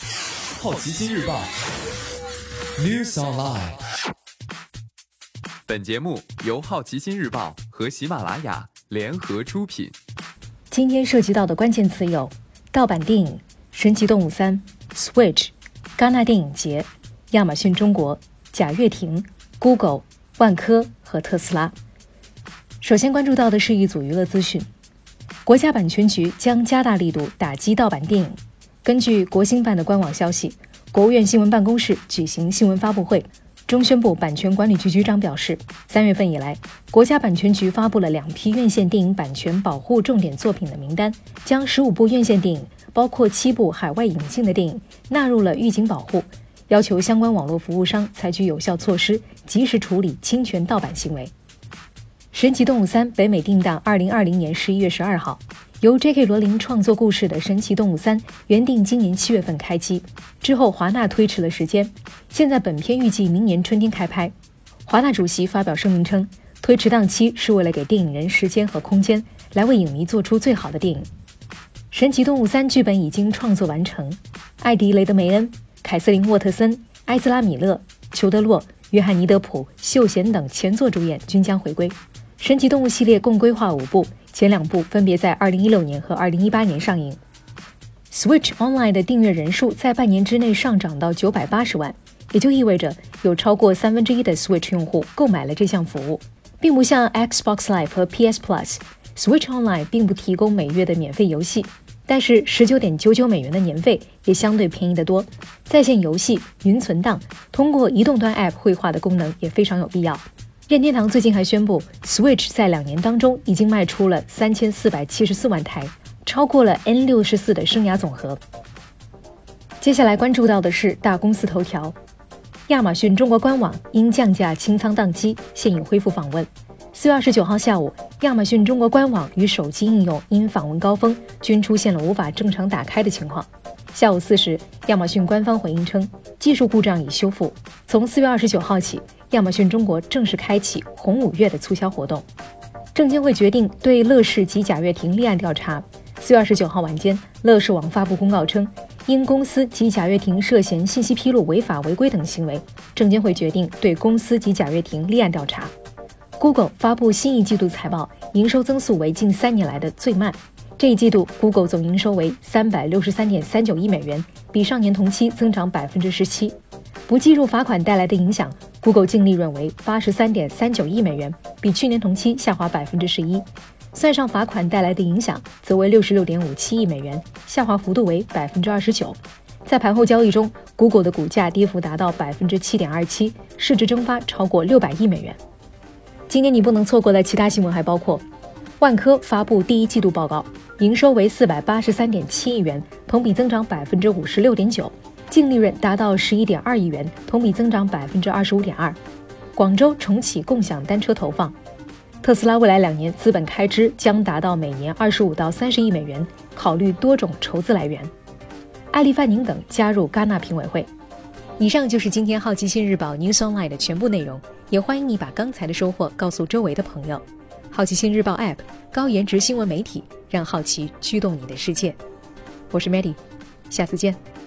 好奇心日报 News Online。本节目由好奇心日报和喜马拉雅联合出品。今天涉及到的关键词有：盗版电影、神奇动物三、Switch、戛纳电影节、亚马逊中国、贾跃亭、Google、万科和特斯拉。首先关注到的是一组娱乐资讯：国家版权局将加大力度打击盗版电影。根据国新办的官网消息，国务院新闻办公室举行新闻发布会，中宣部版权管理局局长表示，三月份以来，国家版权局发布了两批院线电影版权保护重点作品的名单，将十五部院线电影，包括七部海外引进的电影纳入了预警保护，要求相关网络服务商采取有效措施，及时处理侵权盗版行为。《神奇动物三》北美定档二零二零年十一月十二号。由 J.K. 罗琳创作故事的《神奇动物三》原定今年七月份开机，之后华纳推迟了时间，现在本片预计明年春天开拍。华纳主席发表声明称，推迟档期是为了给电影人时间和空间，来为影迷做出最好的电影。《神奇动物三》剧本已经创作完成，艾迪·雷德梅恩、凯瑟琳·沃特森、埃兹拉·米勒、裘德·洛、约翰尼·德普、秀贤等前作主演均将回归。《神奇动物》系列共规划五部。前两部分别在二零一六年和二零一八年上映。Switch Online 的订阅人数在半年之内上涨到九百八十万，也就意味着有超过三分之一的 Switch 用户购买了这项服务，并不像 Xbox Live 和 PS Plus，Switch Online 并不提供每月的免费游戏，但是十九点九九美元的年费也相对便宜得多。在线游戏、云存档、通过移动端 App 绘画的功能也非常有必要。任天堂最近还宣布，Switch 在两年当中已经卖出了三千四百七十四万台，超过了 N 六十四的生涯总和。接下来关注到的是大公司头条：亚马逊中国官网因降价清仓宕机，现已恢复访问。四月二十九号下午，亚马逊中国官网与手机应用因访问高峰，均出现了无法正常打开的情况。下午四时，亚马逊官方回应称，技术故障已修复。从四月二十九号起。亚马逊中国正式开启红五月的促销活动，证监会决定对乐视及贾跃亭立案调查。四月二十九号晚间，乐视网发布公告称，因公司及贾跃亭涉嫌信息披露违法违规等行为，证监会决定对公司及贾跃亭立案调查。Google 发布新一季度财报，营收增速为近三年来的最慢。这一季度，Google 总营收为三百六十三点三九亿美元，比上年同期增长百分之十七。不计入罚款带来的影响。Google 净利润为八十三点三九亿美元，比去年同期下滑百分之十一。算上罚款带来的影响，则为六十六点五七亿美元，下滑幅度为百分之二十九。在盘后交易中，Google 的股价跌幅达到百分之七点二七，市值蒸发超过六百亿美元。今年你不能错过的其他新闻还包括：万科发布第一季度报告，营收为四百八十三点七亿元，同比增长百分之五十六点九。净利润达到十一点二亿元，同比增长百分之二十五点二。广州重启共享单车投放。特斯拉未来两年资本开支将达到每年二十五到三十亿美元，考虑多种筹资来源。艾利范宁等加入戛纳评委会。以上就是今天好奇心日报 News Online 的全部内容，也欢迎你把刚才的收获告诉周围的朋友。好奇心日报 App 高颜值新闻媒体，让好奇驱动你的世界。我是 Maddie，下次见。